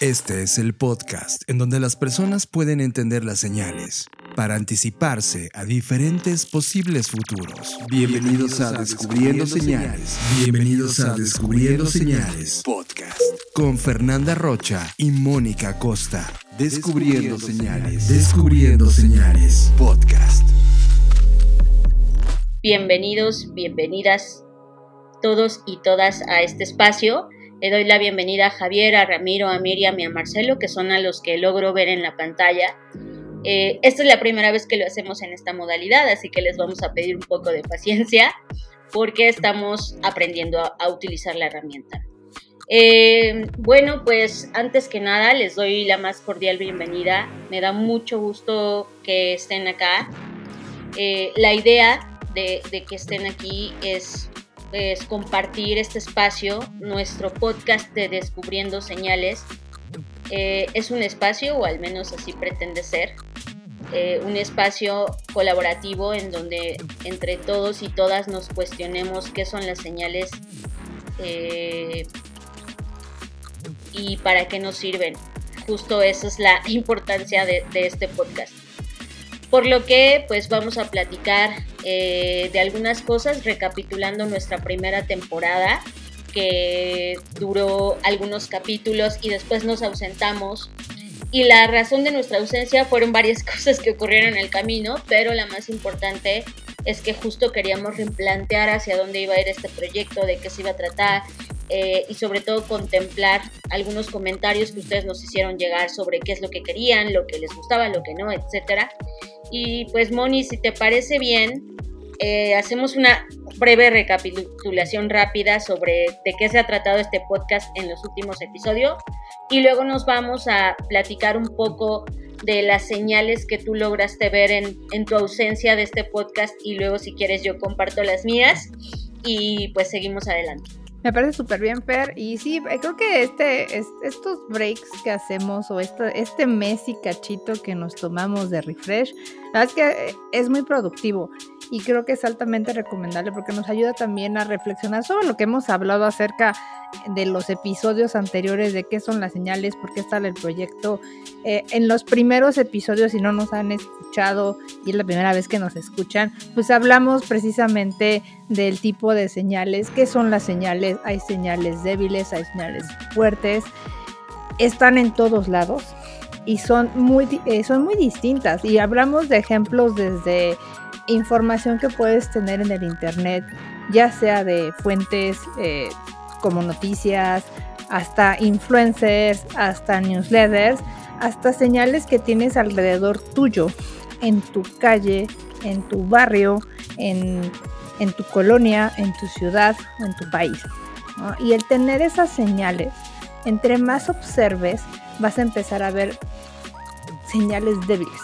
Este es el podcast en donde las personas pueden entender las señales para anticiparse a diferentes posibles futuros. Bienvenidos a Descubriendo Señales. Bienvenidos a Descubriendo Señales Podcast con Fernanda Rocha y Mónica Costa. Descubriendo Señales. Descubriendo Señales Podcast. Bienvenidos, bienvenidas todos y todas a este espacio. Le doy la bienvenida a Javier, a Ramiro, a Miriam y a Marcelo, que son a los que logro ver en la pantalla. Eh, esta es la primera vez que lo hacemos en esta modalidad, así que les vamos a pedir un poco de paciencia porque estamos aprendiendo a, utilizar la herramienta. Eh, bueno, pues antes que nada les doy la más cordial bienvenida. Me da mucho gusto que estén acá. Eh, la idea de, de que estén aquí es es compartir este espacio, nuestro podcast de Descubriendo Señales. Eh, es un espacio, o al menos así pretende ser, eh, un espacio colaborativo en donde entre todos y todas nos cuestionemos qué son las señales eh, y para qué nos sirven. Justo esa es la importancia de este podcast. Por lo que pues vamos a platicar eh, de algunas cosas recapitulando nuestra primera temporada que duró algunos capítulos y después nos ausentamos. Y la razón de nuestra ausencia fueron varias cosas que ocurrieron en el camino, pero la más importante es que justo queríamos replantear hacia dónde iba a ir este proyecto, de qué se iba a tratar eh, y sobre todo contemplar algunos comentarios que ustedes nos hicieron llegar sobre qué es lo que querían, lo que les gustaba, lo que no, etcétera. Y pues Moni, si te parece bien, eh, hacemos una breve recapitulación rápida sobre de qué se ha tratado este podcast en los últimos episodios y luego nos vamos a platicar un poco de las señales que tú lograste ver en, en tu ausencia de este podcast y luego si quieres yo comparto las mías y pues seguimos adelante. Me parece súper bien, Fer. Y sí, creo que este, estos breaks que hacemos o este, este mes y cachito que nos tomamos de refresh, la verdad es que eh, es muy productivo y creo que es altamente recomendable porque nos ayuda también a reflexionar sobre lo que hemos hablado acerca de los episodios anteriores, de qué son las señales, por qué está el proyecto. Eh, en los primeros episodios, si no nos han escuchado y es la primera vez que nos escuchan, pues hablamos precisamente del tipo de señales, qué son las señales, hay señales débiles, hay señales fuertes, están en todos lados y son muy, eh, son muy distintas y hablamos de ejemplos desde información que puedes tener en el Internet, ya sea de fuentes eh, como noticias, hasta influencers, hasta newsletters, hasta señales que tienes alrededor tuyo, en tu calle, en tu barrio, en, tu colonia, en tu ciudad en tu país. Y el tener esas señales, entre más observes, vas a empezar a ver señales débiles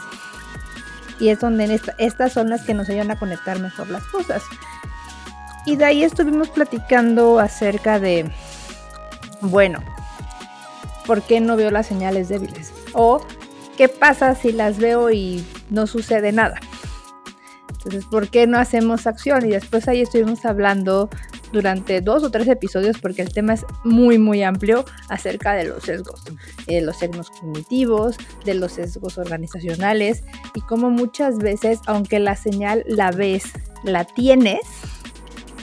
y es donde estas son las que nos ayudan a conectar mejor las cosas. Y de ahí estuvimos platicando acerca de, bueno, ¿por qué no veo las señales débiles? O, ¿qué pasa si las veo y no sucede nada? Entonces, ¿por qué no hacemos acción? Y después ahí estuvimos hablando durante dos o tres episodios porque el tema es muy muy amplio acerca de los sesgos, de los sesgos cognitivos, de los sesgos organizacionales y cómo muchas veces, aunque la señal la ves, la tienes,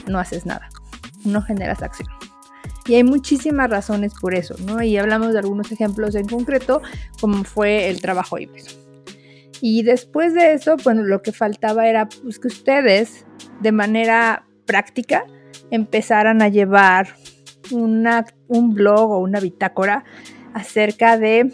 no haces nada, no generas acción. Y hay muchísimas razones por eso, ¿no? Y hablamos de algunos ejemplos en concreto, como fue el trabajo híbrido. Y después de eso, bueno, lo que faltaba era pues, que ustedes, de manera práctica, empezaran a llevar un blog o una bitácora acerca de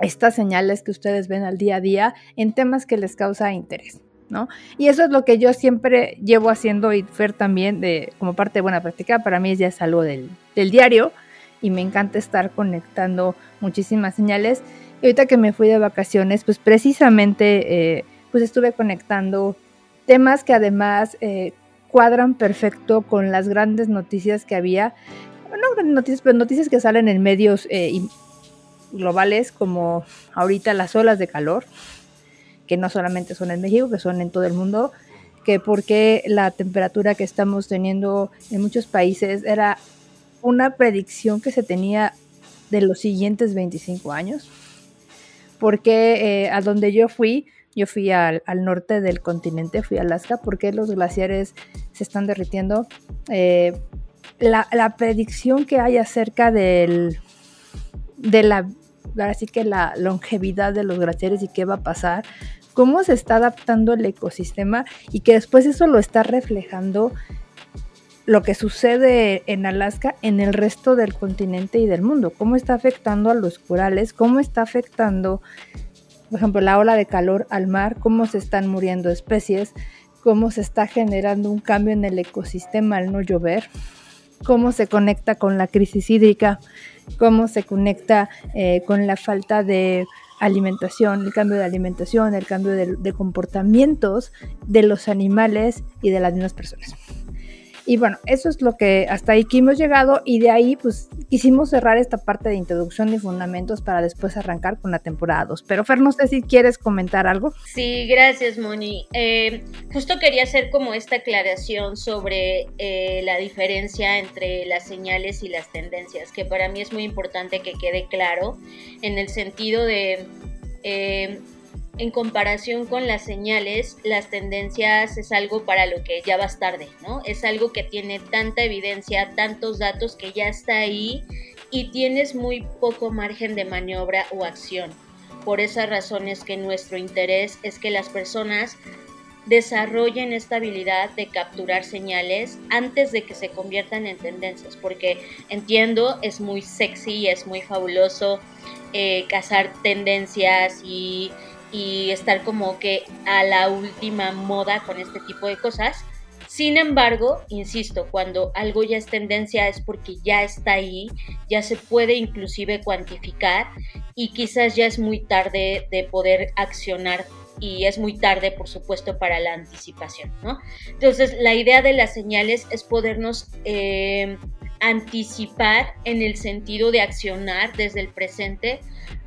estas señales que ustedes ven al día a día en temas que les causa interés. ¿no? Y eso es lo que yo siempre llevo haciendo y Fer también de, como parte de buena práctica. Para mí ya es algo del, diario y me encanta estar conectando muchísimas señales. Y ahorita que me fui de vacaciones, pues precisamente eh, pues estuve conectando temas que además eh, cuadran perfecto con las grandes noticias que había. No grandes noticias, pero noticias que salen en medios eh, globales como ahorita las olas de calor, que no solamente son en México, que son en todo el mundo, que porque la temperatura que estamos teniendo en muchos países era una predicción que se tenía de los siguientes 25 años. Porque eh, a donde yo fui, yo fui al, norte del continente, fui a Alaska, porque los glaciares se están derritiendo. Eh, la, predicción que hay acerca del, de la, así que la longevidad de los glaciares y qué va a pasar, cómo se está adaptando el ecosistema y que después eso lo está reflejando lo que sucede en Alaska en el resto del continente y del mundo, cómo está afectando a los corales, cómo está afectando, por ejemplo, la ola de calor al mar, cómo se están muriendo especies, cómo se está generando un cambio en el ecosistema al no llover, cómo se conecta con la crisis hídrica, cómo se conecta eh, con la falta de alimentación, el cambio de alimentación, el cambio de, de comportamientos de los animales y de las mismas personas. Y bueno, eso es lo que hasta ahí que hemos llegado y de ahí pues quisimos cerrar esta parte de introducción y fundamentos para después arrancar con la temporada 2. Pero Fer, no sé si quieres comentar algo. Sí, gracias Moni. Eh, justo quería hacer como esta aclaración sobre eh, la diferencia entre las señales y las tendencias, que para mí es muy importante que quede claro en el sentido de... Eh, en comparación con las señales, las tendencias es algo para lo que ya vas tarde, ¿no? Es algo que tiene tanta evidencia, tantos datos que ya está ahí y tienes muy poco margen de maniobra o acción. Por esas razones que nuestro interés es que las personas desarrollen esta habilidad de capturar señales antes de que se conviertan en tendencias, porque entiendo, es muy sexy, es muy fabuloso eh, cazar tendencias y y estar como que a la última moda con este tipo de cosas. Sin embargo, insisto, cuando algo ya es tendencia es porque ya está ahí, ya se puede inclusive cuantificar y quizás ya es muy tarde de poder accionar y es muy tarde, por supuesto, para la anticipación, ¿no? Entonces, la idea de las señales es podernos eh, anticipar en el sentido de accionar desde el presente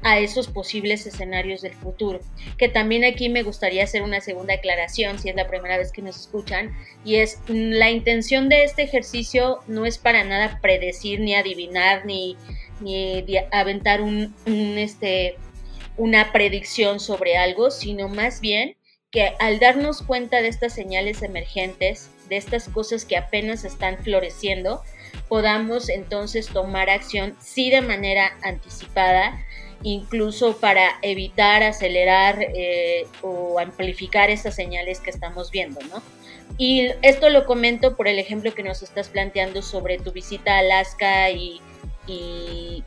a esos posibles escenarios del futuro. Que también aquí me gustaría hacer una segunda aclaración, si es la primera vez que nos escuchan, y es la intención de este ejercicio no es para nada predecir ni adivinar ni, ni aventar un, este, una predicción sobre algo, sino más bien que al darnos cuenta de estas señales emergentes, de estas cosas que apenas están floreciendo, podamos entonces tomar acción sí de manera anticipada, incluso para evitar, acelerar eh, o amplificar esas señales que estamos viendo, ¿no? Y esto lo comento por el ejemplo que nos estás planteando sobre tu visita a Alaska y,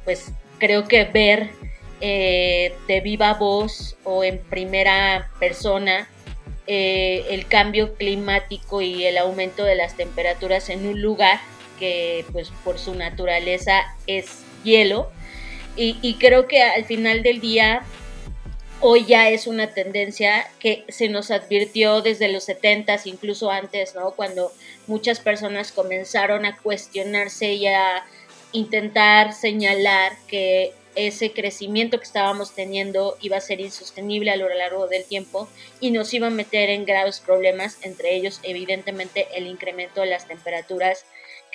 pues creo que ver eh, de viva voz o en primera persona eh, el cambio climático y el aumento de las temperaturas en un lugar que pues por su naturaleza es hielo, y, creo que al final del día hoy ya es una tendencia que se nos advirtió desde los 70s, incluso antes, ¿no? Cuando muchas personas comenzaron a cuestionarse y a intentar señalar que ese crecimiento que estábamos teniendo iba a ser insostenible a lo largo del tiempo y nos iba a meter en graves problemas, entre ellos evidentemente el incremento de las temperaturas.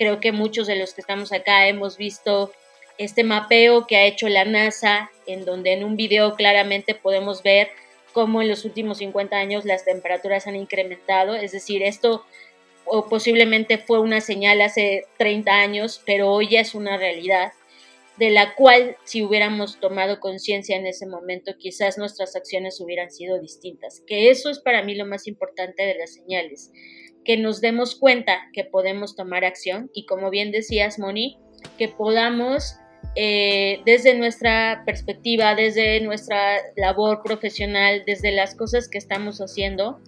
Creo que muchos de los que estamos acá hemos visto este mapeo que ha hecho la NASA, en donde en un video claramente podemos ver cómo en los últimos 50 años las temperaturas han incrementado, es decir, esto o posiblemente fue una señal hace 30 años, pero hoy ya es una realidad de la cual si hubiéramos tomado conciencia en ese momento, quizás nuestras acciones hubieran sido distintas. Que eso es para mí lo más importante de las señales, que nos demos cuenta que podemos tomar acción y como bien decías, Moni, que podamos eh, desde nuestra perspectiva, desde nuestra labor profesional, desde las cosas que estamos haciendo,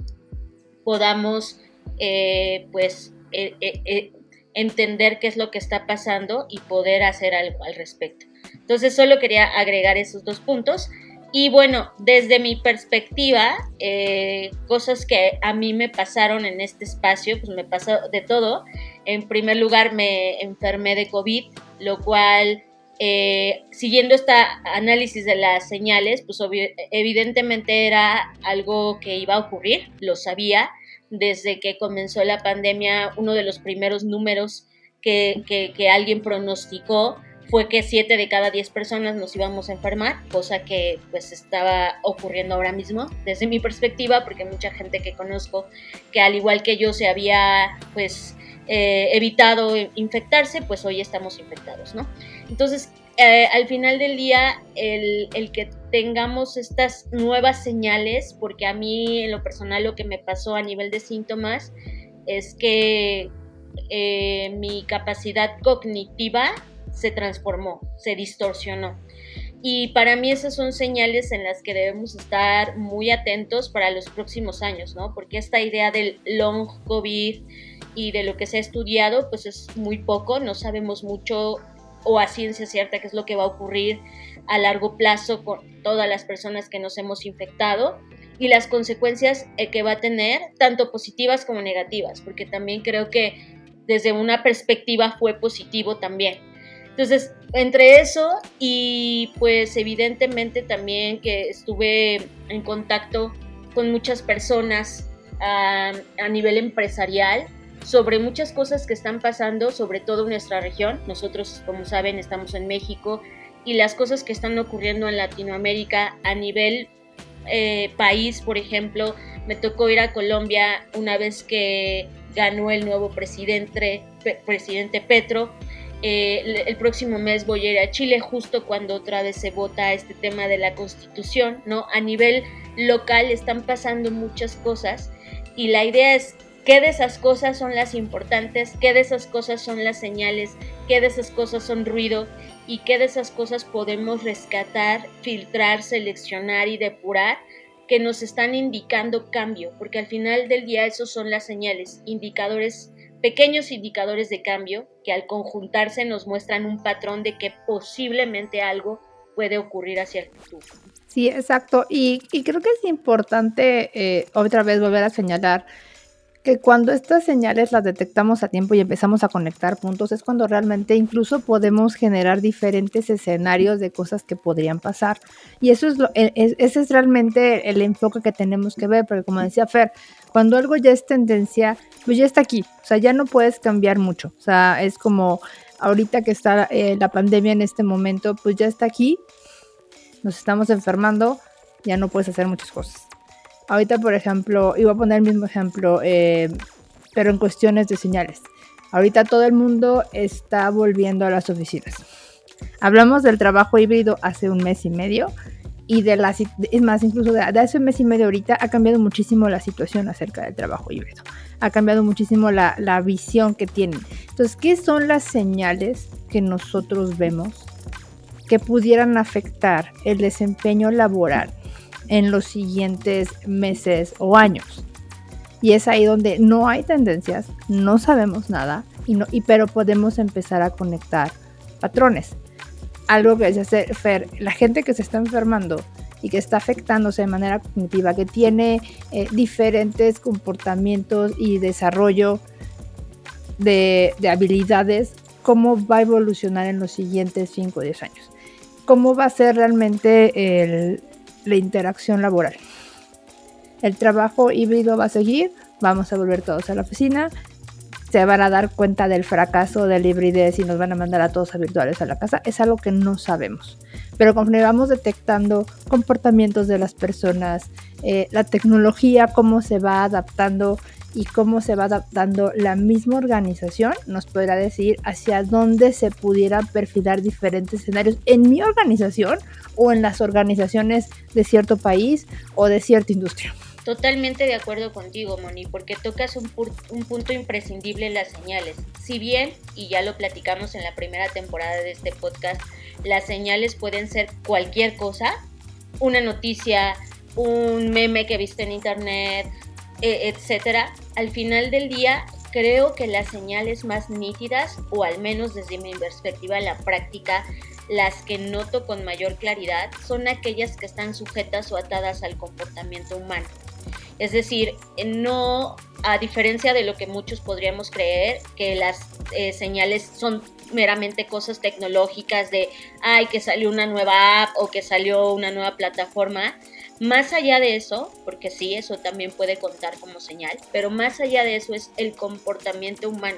podamos eh, pues eh, entender qué es lo que está pasando y poder hacer algo al respecto. Entonces solo quería agregar esos dos puntos. Y bueno, desde mi perspectiva, cosas que a mí me pasaron en este espacio, pues me pasó de todo. En primer lugar, me enfermé de COVID, lo cual eh, siguiendo este análisis de las señales, pues evidentemente era algo que iba a ocurrir, lo sabía, desde que comenzó la pandemia, uno de los primeros números que, alguien pronosticó fue que 7 de cada 10 personas nos íbamos a enfermar, cosa que pues estaba ocurriendo ahora mismo desde mi perspectiva, porque mucha gente que conozco que al igual que yo se había pues eh, evitado infectarse, pues hoy estamos infectados, ¿no? Entonces, eh, al final del día, el, el, que tengamos estas nuevas señales, porque a mí en lo personal lo que me pasó a nivel de síntomas es que eh, mi capacidad cognitiva se transformó, se distorsionó. Y para mí esas son señales en las que debemos estar muy atentos para los próximos años, ¿no? Porque esta idea del long COVID y de lo que se ha estudiado, pues es muy poco, no sabemos mucho o a ciencia cierta qué es lo que va a ocurrir a largo plazo con todas las personas que nos hemos infectado y las consecuencias eh, que va a tener, tanto positivas como negativas, porque también creo que desde una perspectiva fue positivo también. Entonces, entre eso y pues evidentemente también que estuve en contacto con muchas personas a, a nivel empresarial sobre muchas cosas que están pasando, sobre todo en nuestra región. Nosotros, como saben, estamos en México y las cosas que están ocurriendo en Latinoamérica a nivel eh, país, por ejemplo, me tocó ir a Colombia una vez que ganó el nuevo presidente, presidente Petro. Eh, el próximo mes voy a ir a Chile justo cuando otra vez se vota este tema de la constitución, ¿no? A nivel local están pasando muchas cosas y la idea es qué de esas cosas son las importantes, qué de esas cosas son las señales, qué de esas cosas son ruido y qué de esas cosas podemos rescatar, filtrar, seleccionar y depurar que nos están indicando cambio, porque al final del día esos son las señales, indicadores, pequeños indicadores de cambio que al conjuntarse nos muestran un patrón de que posiblemente algo puede ocurrir hacia el futuro. Sí, exacto. Y, creo que es importante eh, otra vez volver a señalar que cuando estas señales las detectamos a tiempo y empezamos a conectar puntos es cuando realmente incluso podemos generar diferentes escenarios de cosas que podrían pasar. Y eso es, lo, e, ese es realmente el enfoque que tenemos que ver, porque como decía Fer, cuando algo ya es tendencia, pues ya está aquí, o sea, ya no puedes cambiar mucho, o sea, es como ahorita que está eh, la pandemia en este momento, pues ya está aquí, nos estamos enfermando, ya no puedes hacer muchas cosas. Ahorita, por ejemplo, iba a poner el mismo ejemplo, eh, pero en cuestiones de señales. Ahorita todo el mundo está volviendo a las oficinas. Hablamos del trabajo híbrido hace un mes y medio y de la es más incluso de, hace un mes y medio ahorita ha cambiado muchísimo la situación acerca del trabajo híbrido. Ha cambiado muchísimo la, la visión que tienen. Entonces, ¿qué son las señales que nosotros vemos que pudieran afectar el desempeño laboral en los siguientes meses o años. Y es ahí donde no hay tendencias, no sabemos nada, y no, y, pero podemos empezar a conectar patrones. Algo que hacer, Fer, la gente que se está enfermando y que está afectándose de manera cognitiva, que tiene eh, diferentes comportamientos y desarrollo de, de, habilidades, cómo va a evolucionar en los siguientes 5 o 10 años. Cómo va a ser realmente el, la interacción laboral. El trabajo híbrido va a seguir, vamos a volver todos a la oficina, se van a dar cuenta del fracaso del hibridez y nos van a mandar a todos a virtuales a la casa, es algo que no sabemos. Pero conforme vamos detectando comportamientos de las personas, eh, la tecnología, cómo se va adaptando y cómo se va adaptando la misma organización, nos podrá decir hacia dónde se pudiera perfilar diferentes escenarios en mi organización o en las organizaciones de cierto país o de cierta industria. Totalmente de acuerdo contigo, Moni, porque tocas un, un, punto imprescindible en las señales. Si bien, y ya lo platicamos en la primera temporada de este podcast, las señales pueden ser cualquier cosa, una noticia, un meme que viste en internet, etcétera, al final del día creo que las señales más nítidas, o al menos desde mi perspectiva en la práctica, las que noto con mayor claridad, son aquellas que están sujetas o atadas al comportamiento humano. Es decir, no, a diferencia de lo que muchos podríamos creer, que las eh, señales son meramente cosas tecnológicas de, ay, que salió una nueva app o que salió una nueva plataforma, Más allá de eso, porque sí, eso también puede contar como señal, pero más allá de eso es el comportamiento humano.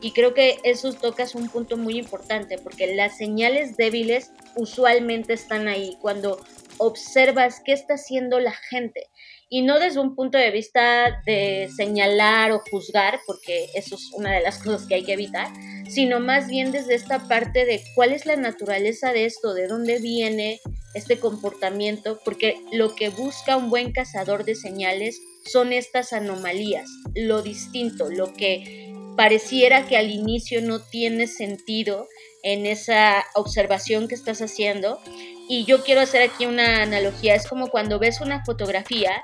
Y creo que eso tocas un punto muy importante, porque las señales débiles usualmente están ahí cuando observas qué está haciendo la gente y no desde un punto de vista de señalar o juzgar, porque eso es una de las cosas que hay que evitar, sino más bien desde esta parte de cuál es la naturaleza de esto, de dónde viene este comportamiento, porque lo que busca un buen cazador de señales son estas anomalías, lo distinto, lo que pareciera que al inicio no tiene sentido en esa observación que estás haciendo. Y yo quiero hacer aquí una analogía, es como cuando ves una fotografía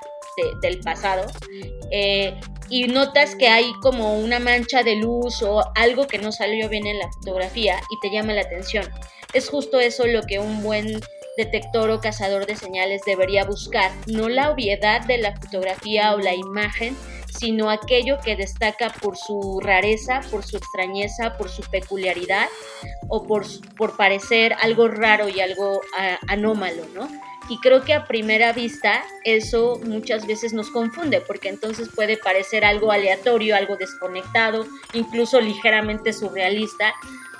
del pasado eh, y notas que hay como una mancha de luz o algo que no salió bien en la fotografía y te llama la atención. Es justo eso lo que un buen detector o cazador de señales debería buscar, no la obviedad de la fotografía o la imagen, sino aquello que destaca por su rareza, por su extrañeza, por su peculiaridad o por, por parecer algo raro y algo anómalo, ¿no? Y creo que a primera vista eso muchas veces nos confunde, porque entonces puede parecer algo aleatorio, algo desconectado, incluso ligeramente surrealista,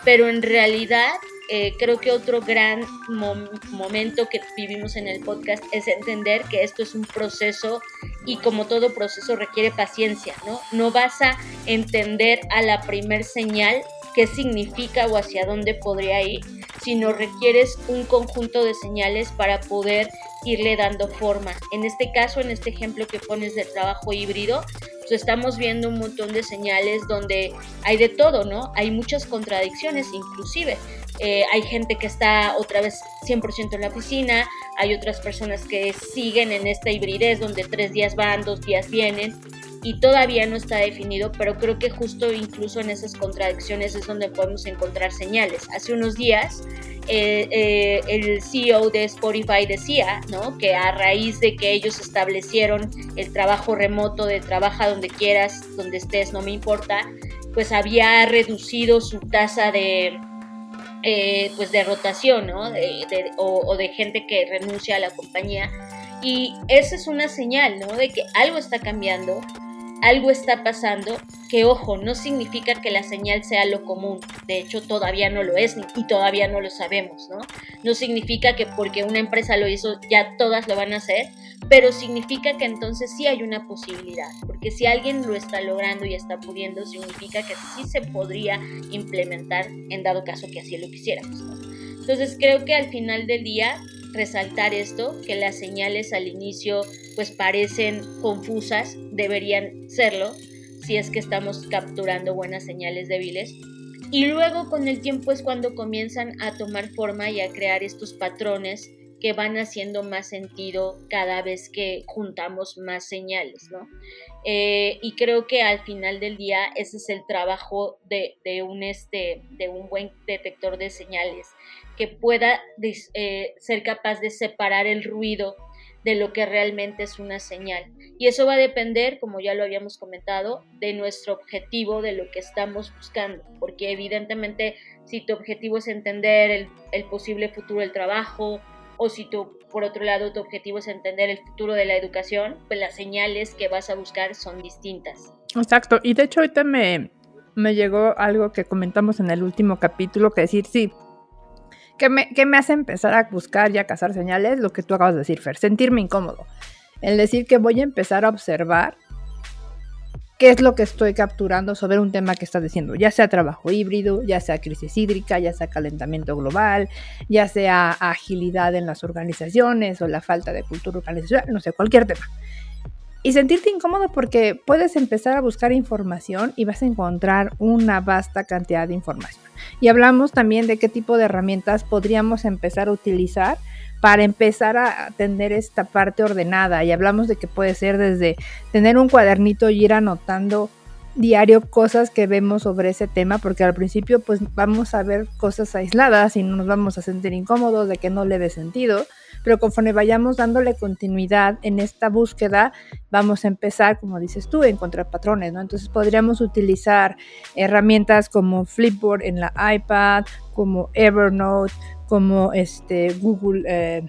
pero en realidad eh, creo que otro gran momento que vivimos en el podcast es entender que esto es un proceso y como todo proceso requiere paciencia, ¿no? No vas a entender a la primer señal qué significa o hacia dónde podría ir, sino requieres un conjunto de señales para poder irle dando forma. En este caso, en este ejemplo que pones de trabajo híbrido, pues estamos viendo un montón de señales donde hay de todo, ¿no? Hay muchas contradicciones inclusive. Eh, hay gente que está otra vez 100% en la oficina, hay otras personas que siguen en esta hibridez donde tres días van, dos días vienen y todavía no está definido, pero creo que justo incluso en esas contradicciones es donde podemos encontrar señales. Hace unos días eh, eh, el CEO de Spotify decía ¿no? que a raíz de que ellos establecieron el trabajo remoto de trabaja donde quieras, donde estés, no me importa, pues había reducido su tasa de, eh, pues de rotación ¿no? o, de gente que renuncia a la compañía. Y esa es una señal ¿no? de que algo está cambiando, algo está pasando, que ojo, no significa que la señal sea lo común, de hecho todavía no lo es y todavía no lo sabemos, ¿no? No significa que porque una empresa lo hizo ya todas lo van a hacer, pero significa que entonces sí hay una posibilidad, porque si alguien lo está logrando y está pudiendo, significa que sí se podría implementar en dado caso que así lo quisiéramos, ¿no? Entonces creo que al final del día resaltar esto, que las señales al inicio pues parecen confusas, deberían serlo, si es que estamos capturando buenas señales débiles. Y luego con el tiempo es cuando comienzan a tomar forma y a crear estos patrones que van haciendo más sentido cada vez que juntamos más señales, ¿no? Eh, y creo que al final del día ese es el trabajo de, un, este, de un buen detector de señales, que pueda eh, ser capaz de separar el ruido de lo que realmente es una señal. Y eso va a depender, como ya lo habíamos comentado, de nuestro objetivo, de lo que estamos buscando, porque evidentemente si tu objetivo es entender el, posible futuro del trabajo, o si tú, por otro lado, tu objetivo es entender el futuro de la educación, pues las señales que vas a buscar son distintas. Exacto, y de hecho ahorita me, me llegó algo que comentamos en el último capítulo, que decir, sí, ¿Qué me, me hace empezar a buscar y a cazar señales? Lo que tú acabas de decir, Fer, sentirme incómodo. El decir que voy a empezar a observar qué es lo que estoy capturando sobre un tema que estás diciendo, ya sea trabajo híbrido, ya sea crisis hídrica, ya sea calentamiento global, ya sea agilidad en las organizaciones o la falta de cultura organizacional, no sé, cualquier tema. Y sentirte incómodo porque puedes empezar a buscar información y vas a encontrar una vasta cantidad de información. Y hablamos también de qué tipo de herramientas podríamos empezar a utilizar para empezar a tener esta parte ordenada. Y hablamos de que puede ser desde tener un cuadernito y ir anotando diario cosas que vemos sobre ese tema, porque al principio pues vamos a ver cosas aisladas y no nos vamos a sentir incómodos de que no le dé sentido pero conforme vayamos dándole continuidad en esta búsqueda, vamos a empezar, como dices tú, a encontrar patrones, ¿no? Entonces podríamos utilizar herramientas como Flipboard en la iPad, como Evernote, como este Google, eh,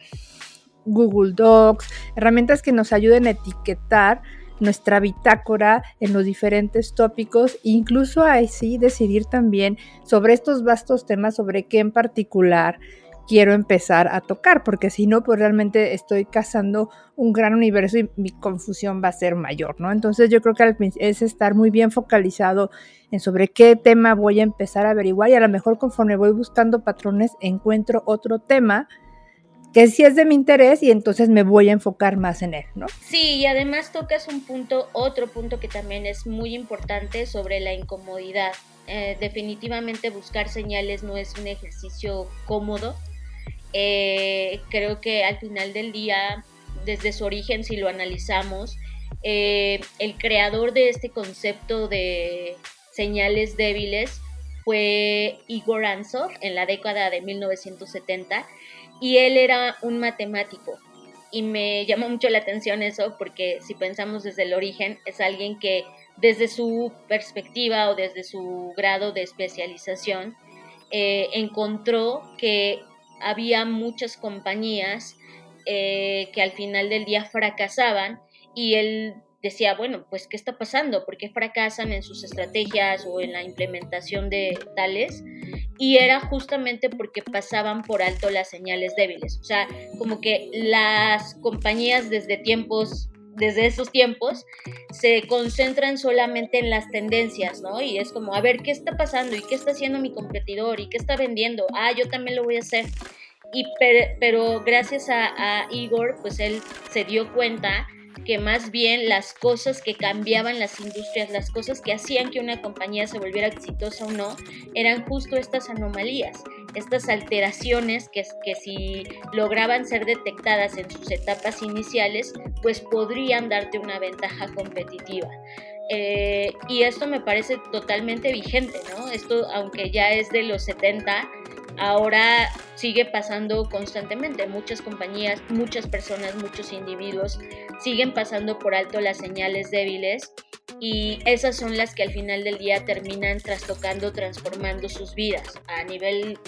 Google Docs, herramientas que nos ayuden a etiquetar nuestra bitácora en los diferentes tópicos, incluso así decidir también sobre estos vastos temas, sobre qué en particular quiero empezar a tocar, porque si no, pues realmente estoy cazando un gran universo y mi confusión va a ser mayor, ¿no? Entonces yo creo que es estar muy bien focalizado en sobre qué tema voy a empezar a averiguar y a lo mejor conforme voy buscando patrones encuentro otro tema que sí es de mi interés y entonces me voy a enfocar más en él, ¿no? Sí, y además tocas un punto, otro punto que también es muy importante sobre la incomodidad. Eh, definitivamente buscar señales no es un ejercicio cómodo. Eh, creo que al final del día, desde su origen, si lo analizamos, eh, el creador de este concepto de señales débiles fue Igor Ansov en la década de 1970 y él era un matemático. Y me llamó mucho la atención eso porque si pensamos desde el origen, es alguien que desde su perspectiva o desde su grado de especialización, eh, encontró que había muchas compañías eh, que al final del día fracasaban y él decía, bueno, pues ¿qué está pasando? ¿Por qué fracasan en sus estrategias o en la implementación de tales? Y era justamente porque pasaban por alto las señales débiles. O sea, como que las compañías desde tiempos desde esos tiempos se concentran solamente en las tendencias, ¿no? Y es como, a ver, ¿qué está pasando? ¿Y qué está haciendo mi competidor? ¿Y qué está vendiendo? Ah, yo también lo voy a hacer. Y pero, gracias a, a Igor, pues él se dio cuenta que más bien las cosas que cambiaban las industrias, las cosas que hacían que una compañía se volviera exitosa o no, eran justo estas anomalías, estas alteraciones que, que si lograban ser detectadas en sus etapas iniciales, pues podrían darte una ventaja competitiva. Eh, y esto me parece totalmente vigente, ¿no? Esto, aunque ya es de los 70, ahora sigue pasando constantemente. Muchas compañías, muchas personas, muchos individuos siguen pasando por alto las señales débiles y esas son las que al final del día terminan trastocando, transformando sus vidas a nivel,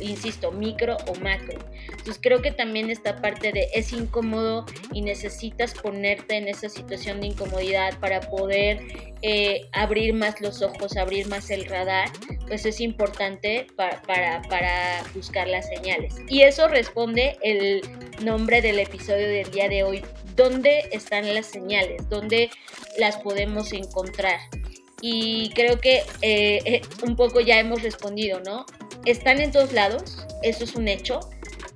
insisto, micro o macro. Entonces creo que también esta parte de es incómodo y necesitas ponerte en esa situación de incomodidad para poder eh, abrir más los ojos, abrir más el radar, pues es importante para, para, buscar las señales. Y eso responde el nombre del episodio del día de hoy, dónde están las señales, dónde las podemos encontrar. Y creo que eh, eh, un poco ya hemos respondido, ¿no? Están en todos lados, eso es un hecho.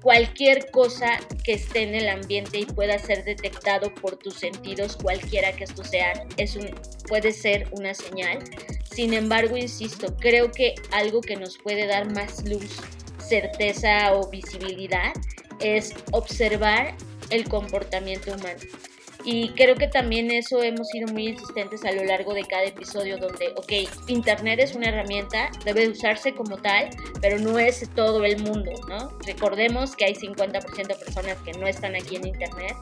Cualquier cosa que esté en el ambiente y pueda ser detectado por tus sentidos, cualquiera que esto sea, es un, puede ser una señal. Sin embargo, insisto, creo que algo que nos puede dar más luz, certeza o visibilidad es observar el comportamiento humano. Y creo que también eso hemos sido muy insistentes a lo largo de cada episodio donde, ok, Internet es una herramienta, debe usarse como tal, pero no es todo el mundo, ¿no? Recordemos que hay 50% de personas que no están aquí en Internet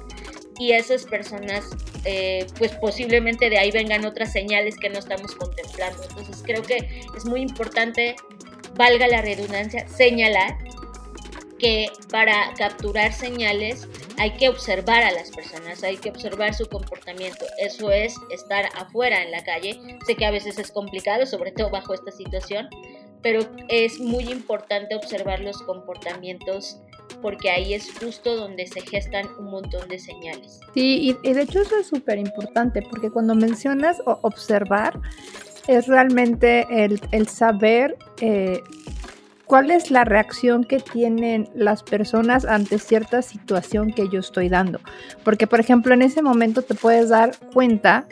y esas personas, eh, pues posiblemente de ahí vengan otras señales que no estamos contemplando. Entonces creo que es muy importante, valga la redundancia, señalar que para capturar señales hay que observar a las personas, hay que observar su comportamiento. Eso es estar afuera en la calle. Sé que a veces es complicado, sobre todo bajo esta situación, pero es muy importante observar los comportamientos porque ahí es justo donde se gestan un montón de señales. Sí, y, de hecho eso es súper importante porque cuando mencionas observar, es realmente el, el saber eh, cuál es la reacción que tienen las personas ante cierta situación que yo estoy dando. Porque, por ejemplo, en ese momento te puedes dar cuenta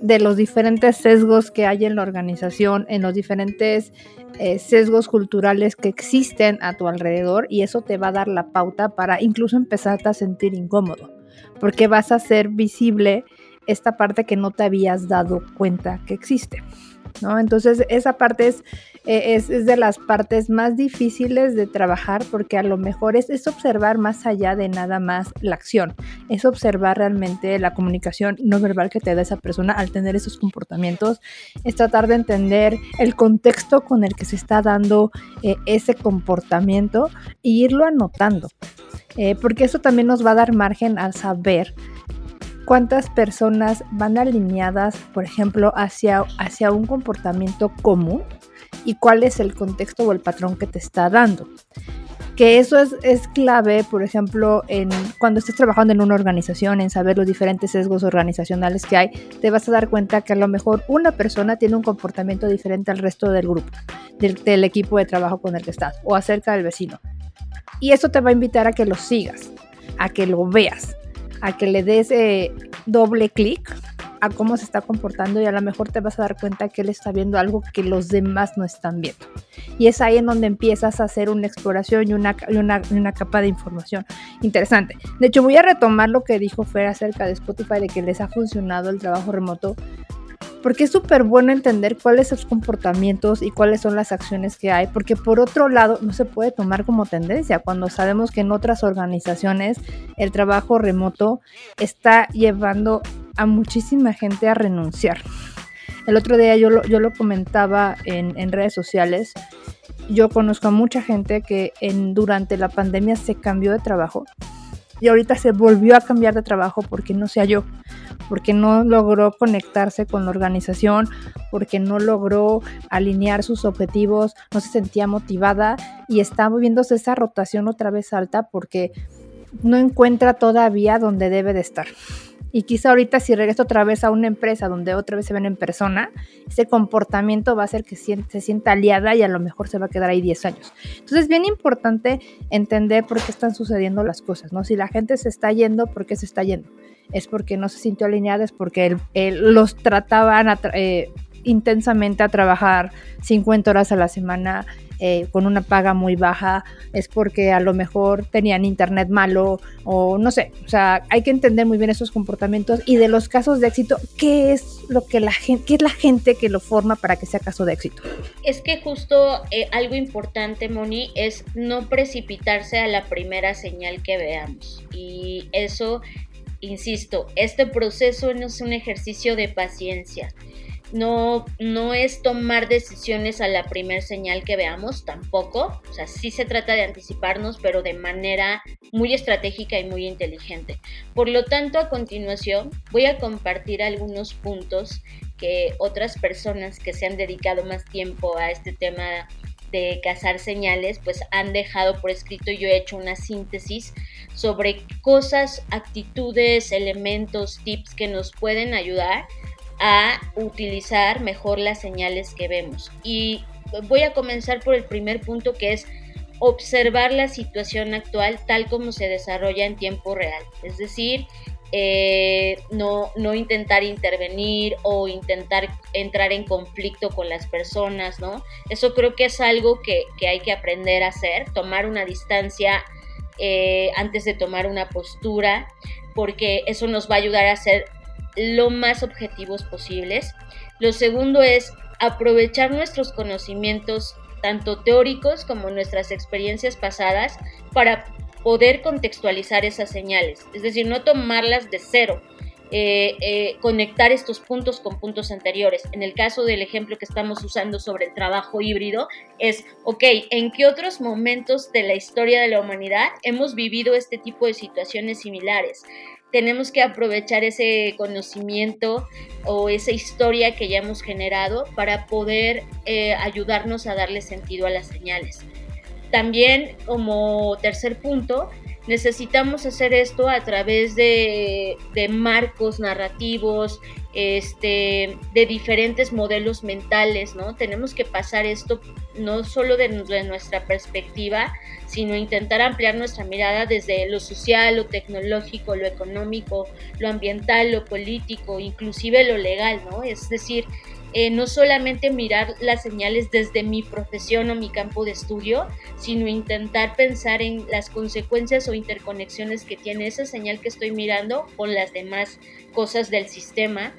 de los diferentes sesgos que hay en la organización, en los diferentes eh, sesgos culturales que existen a tu alrededor y eso te va a dar la pauta para incluso empezarte a sentir incómodo, porque vas a hacer visible esta parte que no te habías dado cuenta que existe. ¿no? Entonces esa parte es, eh, es, de las partes más difíciles de trabajar porque a lo mejor es, es, observar más allá de nada más la acción, es observar realmente la comunicación no verbal que te da esa persona al tener esos comportamientos, es tratar de entender el contexto con el que se está dando eh, ese comportamiento e irlo anotando. eh, porque eso también nos va a dar margen al saber cuántas personas van alineadas, por ejemplo, hacia, hacia un comportamiento común y cuál es el contexto o el patrón que te está dando. Que eso es, es clave, por ejemplo, en, cuando estés trabajando en una organización, en saber los diferentes sesgos organizacionales que hay, te vas a dar cuenta que a lo mejor una persona tiene un comportamiento diferente al resto del grupo, del, equipo de trabajo con el que estás, o acerca del vecino. Y eso te va a invitar a que lo sigas, a que lo veas, a que le des eh, doble clic a cómo se está comportando y a lo mejor te vas a dar cuenta que él está viendo algo que los demás no están viendo. Y es ahí en donde empiezas a hacer una exploración y una, una, capa de información interesante. De hecho, voy a retomar lo que dijo Fer acerca de Spotify, de que les ha funcionado el trabajo remoto, porque es súper bueno entender cuáles son los comportamientos y cuáles son las acciones que hay, porque por otro lado no se puede tomar como tendencia cuando sabemos que en otras organizaciones el trabajo remoto está llevando a muchísima gente a renunciar. El otro día yo lo, yo lo comentaba en, en redes sociales. Yo conozco a mucha gente que en, durante la pandemia se cambió de trabajo y ahorita se volvió a cambiar de trabajo porque no se halló, porque no logró conectarse con la organización, porque no logró alinear sus objetivos, no se sentía motivada y está moviéndose esa rotación otra vez alta porque no encuentra todavía donde debe de estar. Y quizá ahorita si regreso otra vez a una empresa donde otra vez se ven en persona, ese comportamiento va a hacer que se sienta aliada y a lo mejor se va a quedar ahí 10 años. Entonces es bien importante entender por qué están sucediendo las cosas, ¿no? Si la gente se está yendo, ¿por qué se está yendo? Es porque no se sintió alineada, es porque los trataban eh, intensamente a trabajar 50 horas a la semana eh, con una paga muy baja, es porque a lo mejor tenían internet malo o no sé, o sea, hay que entender muy bien esos comportamientos y de los casos de éxito, ¿qué es lo que la gente, qué es la gente que lo forma para que sea caso de éxito? Es que justo eh, algo importante, Moni, es no precipitarse a la primera señal que veamos y eso insisto, este proceso no es un ejercicio de paciencia no, no es tomar decisiones a la primer señal que veamos, tampoco. O sea, sí se trata de anticiparnos, pero de manera muy estratégica y muy inteligente. Por lo tanto, a continuación voy a compartir algunos puntos que otras personas que se han dedicado más tiempo a este tema de cazar señales, pues han dejado por escrito yo he hecho una síntesis sobre cosas, actitudes, elementos, tips que nos pueden ayudar a utilizar mejor las señales que vemos. Y voy a comenzar por el primer punto que es observar la situación actual tal como se desarrolla en tiempo real. Es decir, eh, no, no, intentar intervenir o intentar entrar en conflicto con las personas, ¿no? Eso creo que es algo que, hay que aprender a hacer, tomar una distancia eh, antes de tomar una postura, porque eso nos va a ayudar a ser lo más objetivos posibles. Lo segundo es aprovechar nuestros conocimientos, tanto teóricos como nuestras experiencias pasadas, para poder contextualizar esas señales. Es decir, no tomarlas de cero, eh, eh, conectar estos puntos con puntos anteriores. En el caso del ejemplo que estamos usando sobre el trabajo híbrido, es, ok, ¿en qué otros momentos de la historia de la humanidad hemos vivido este tipo de situaciones similares? Tenemos que aprovechar ese conocimiento o esa historia que ya hemos generado para poder eh, ayudarnos a darle sentido a las señales. También como tercer punto, necesitamos hacer esto a través de, marcos narrativos, este, de diferentes modelos mentales, ¿no? Tenemos que pasar esto no solo de, nuestra perspectiva, sino intentar ampliar nuestra mirada desde lo social, lo tecnológico, lo económico, lo ambiental, lo político, inclusive lo legal, ¿no? Es decir, eh, no solamente mirar las señales desde mi profesión o mi campo de estudio, sino intentar pensar en las consecuencias o interconexiones que tiene esa señal que estoy mirando con las demás cosas del sistema.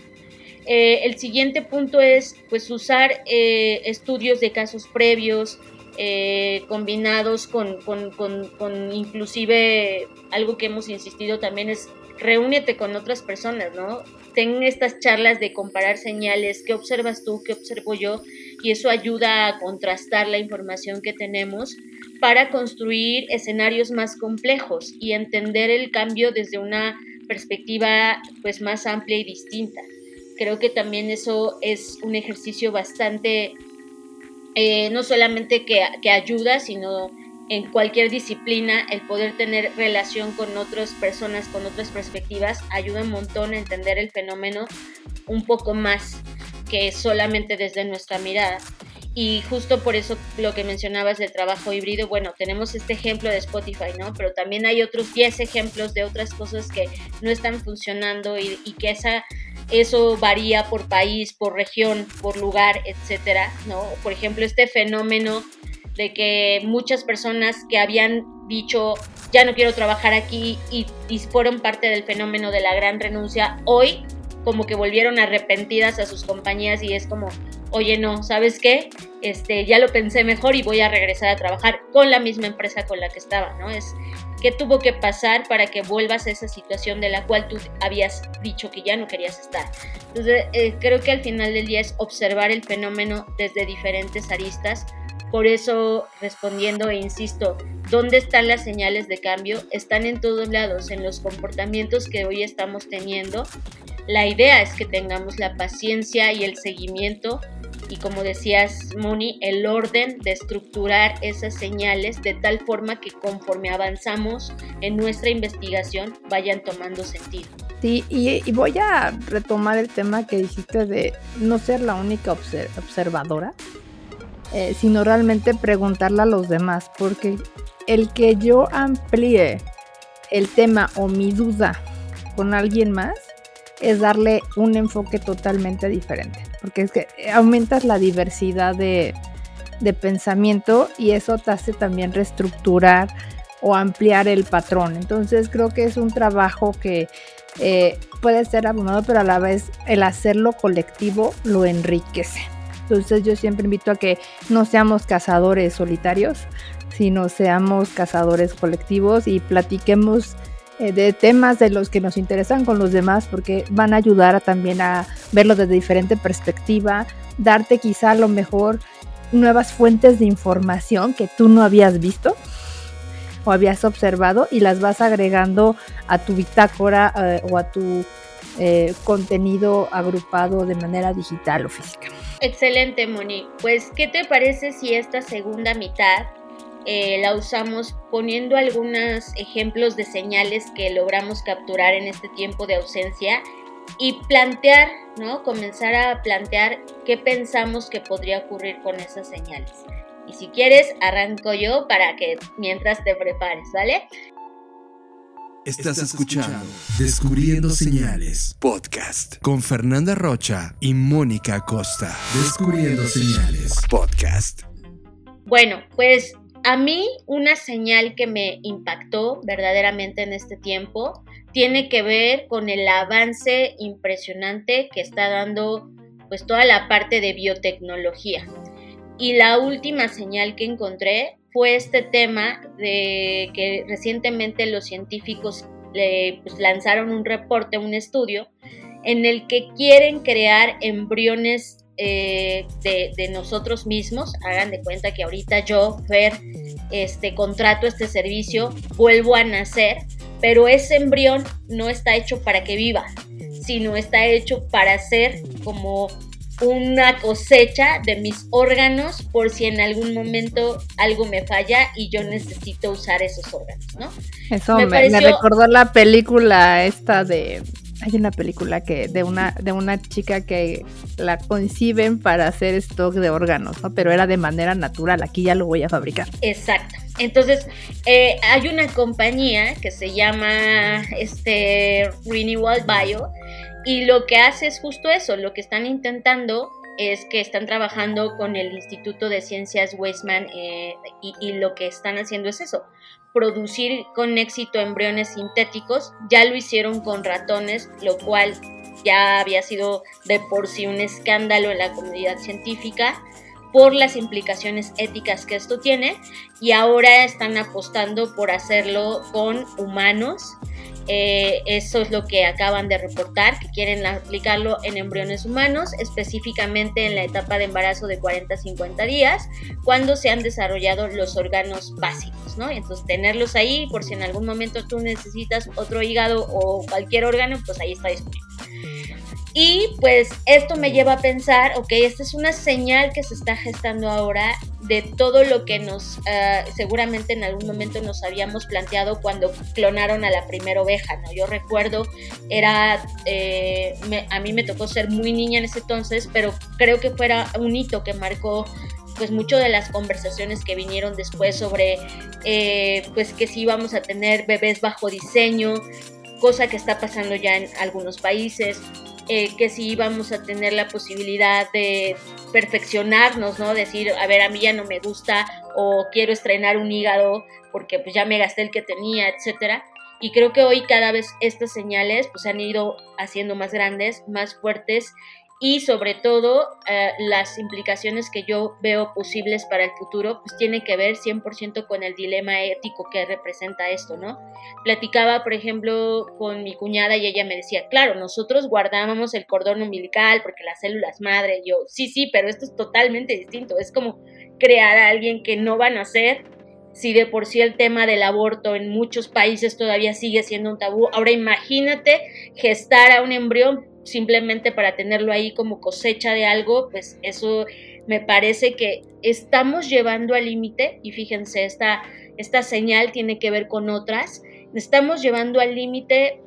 Eh, el siguiente punto es pues usar eh, estudios de casos previos, combinados con, con, inclusive algo que hemos insistido también es reúnete con otras personas, ¿no? Ten estas charlas de comparar señales, qué observas tú, qué observo yo, y eso ayuda a contrastar la información que tenemos para construir escenarios más complejos y entender el cambio desde una perspectiva pues más amplia y distinta. Creo que también eso es un ejercicio bastante, eh, no solamente que, que ayuda, sino en cualquier disciplina, el poder tener relación con otras personas, con otras perspectivas, ayuda un montón a entender el fenómeno un poco más que solamente desde nuestra mirada. Y justo por eso lo que mencionabas del trabajo híbrido, bueno, tenemos este ejemplo de Spotify, ¿no? Pero también hay otros 10 ejemplos de otras cosas que no están funcionando y, que esa, eso varía por país, por región, por lugar, etcétera, ¿no? Por ejemplo, este fenómeno de que muchas personas que habían dicho ya no quiero trabajar aquí y, y fueron parte del fenómeno de la gran renuncia, hoy como que volvieron arrepentidas a sus compañías y es como, oye, no, ¿sabes qué? Este, ya lo pensé mejor y voy a regresar a trabajar con la misma empresa con la que estaba, ¿no? Es qué tuvo que pasar para que vuelvas a esa situación de la cual tú habías dicho que ya no querías estar. Entonces, eh, creo que al final del día es observar el fenómeno desde diferentes aristas. Por eso, respondiendo e insisto, ¿dónde están las señales de cambio? Están en todos lados, en los comportamientos que hoy estamos teniendo la idea es que tengamos la paciencia y el seguimiento y como decías, Moni, el orden de estructurar esas señales de tal forma que conforme avanzamos en nuestra investigación vayan tomando sentido. Sí, y, voy a retomar el tema que dijiste de no ser la única observadora, eh, sino realmente preguntarle a los demás, porque el que yo amplíe el tema o mi duda con alguien más, es darle un enfoque totalmente diferente, porque es que aumentas la diversidad de, pensamiento y eso te hace también reestructurar o ampliar el patrón. Entonces creo que es un trabajo que eh, puede ser abrumado, pero a la vez el hacerlo colectivo lo enriquece. Entonces yo siempre invito a que no seamos cazadores solitarios, sino seamos cazadores colectivos y platiquemos eh, de temas de los que nos interesan con los demás, porque van a ayudar también a verlo desde diferente perspectiva, darte quizá a lo mejor nuevas fuentes de información que tú no habías visto o habías observado y las vas agregando a tu bitácora eh, o a tu eh, contenido agrupado de manera digital o física. Excelente, Moni. Pues, ¿qué te parece si esta segunda mitad eh, la usamos poniendo algunos ejemplos de señales que logramos capturar en este tiempo de ausencia y plantear, ¿no? Comenzar a plantear qué pensamos que podría ocurrir con esas señales. Y si quieres, arranco yo para que mientras te prepares, ¿vale? Estás escuchando Descubriendo Señales, podcast con Fernanda Rocha y Mónica Costa. Descubriendo Señales, podcast. Bueno, pues a mí una señal que me impactó verdaderamente en este tiempo tiene que ver con el avance impresionante que está dando pues toda la parte de biotecnología. Y la última señal que encontré fue este tema de que recientemente los científicos pues, lanzaron un reporte, un estudio, en el que quieren crear embriones eh, de, nosotros mismos. Hagan de cuenta que ahorita yo, Fer, este, contrato este servicio, vuelvo a nacer, pero ese embrión no está hecho para que viva, sino está hecho para ser como una cosecha de mis órganos por si en algún momento algo me falla y yo necesito usar esos órganos, ¿no? Eso me recordó la película esta de hay una película que de una de una chica que la conciben para hacer stock de órganos, ¿no? Pero era de manera natural. Aquí ya lo voy a fabricar. Exacto. Entonces eh, hay una compañía que se llama este Renewal Bio y lo que hace es justo eso. Lo que están intentando es que están trabajando con el Instituto de Ciencias Weizmann eh, y, lo que están haciendo es eso, producir con éxito embriones sintéticos. Ya lo hicieron con ratones, lo cual ya había sido de por sí un escándalo en la comunidad científica por las implicaciones éticas que esto tiene y ahora están apostando por hacerlo con humanos Eh, eso es lo que acaban de reportar, que quieren aplicarlo en embriones humanos, específicamente en la etapa de embarazo de 40 a 50 días, cuando se han desarrollado los órganos básicos, ¿no? Entonces, tenerlos ahí por si en algún momento tú necesitas otro hígado o cualquier órgano, pues ahí está disponible. Y pues esto me lleva a pensar, ok, esta es una señal que se está gestando ahora de todo lo que nos eh, seguramente en algún momento nos habíamos planteado cuando clonaron a la primera oveja, ¿no? Yo recuerdo, era, eh, a mí me tocó ser muy niña en ese entonces, pero creo que fuera un hito que marcó pues mucho de las conversaciones que vinieron después sobre eh, pues que si íbamos a tener bebés bajo diseño, cosa que está pasando ya en algunos países, eh, que si íbamos a tener la posibilidad de perfeccionarnos, ¿no? Decir, a ver, a mí ya no me gusta o quiero estrenar un hígado porque pues ya me gasté el que tenía, etcétera. Y creo que hoy cada vez estas señales pues han ido haciendo más grandes, más fuertes y sobre todo eh, las implicaciones que yo veo posibles para el futuro, pues tiene que ver 100% con el dilema ético que representa esto, ¿no? Platicaba, por ejemplo, con mi cuñada y ella me decía, claro, nosotros guardábamos el cordón umbilical porque las células madre, yo, sí, sí, pero esto es totalmente distinto, es como crear a alguien que no va a nacer, si de por sí el tema del aborto en muchos países todavía sigue siendo un tabú, ahora imagínate gestar a un embrión simplemente para tenerlo ahí como cosecha de algo, pues eso me parece que estamos llevando al límite, y fíjense, esta, esta señal tiene que ver con otras, estamos llevando al límite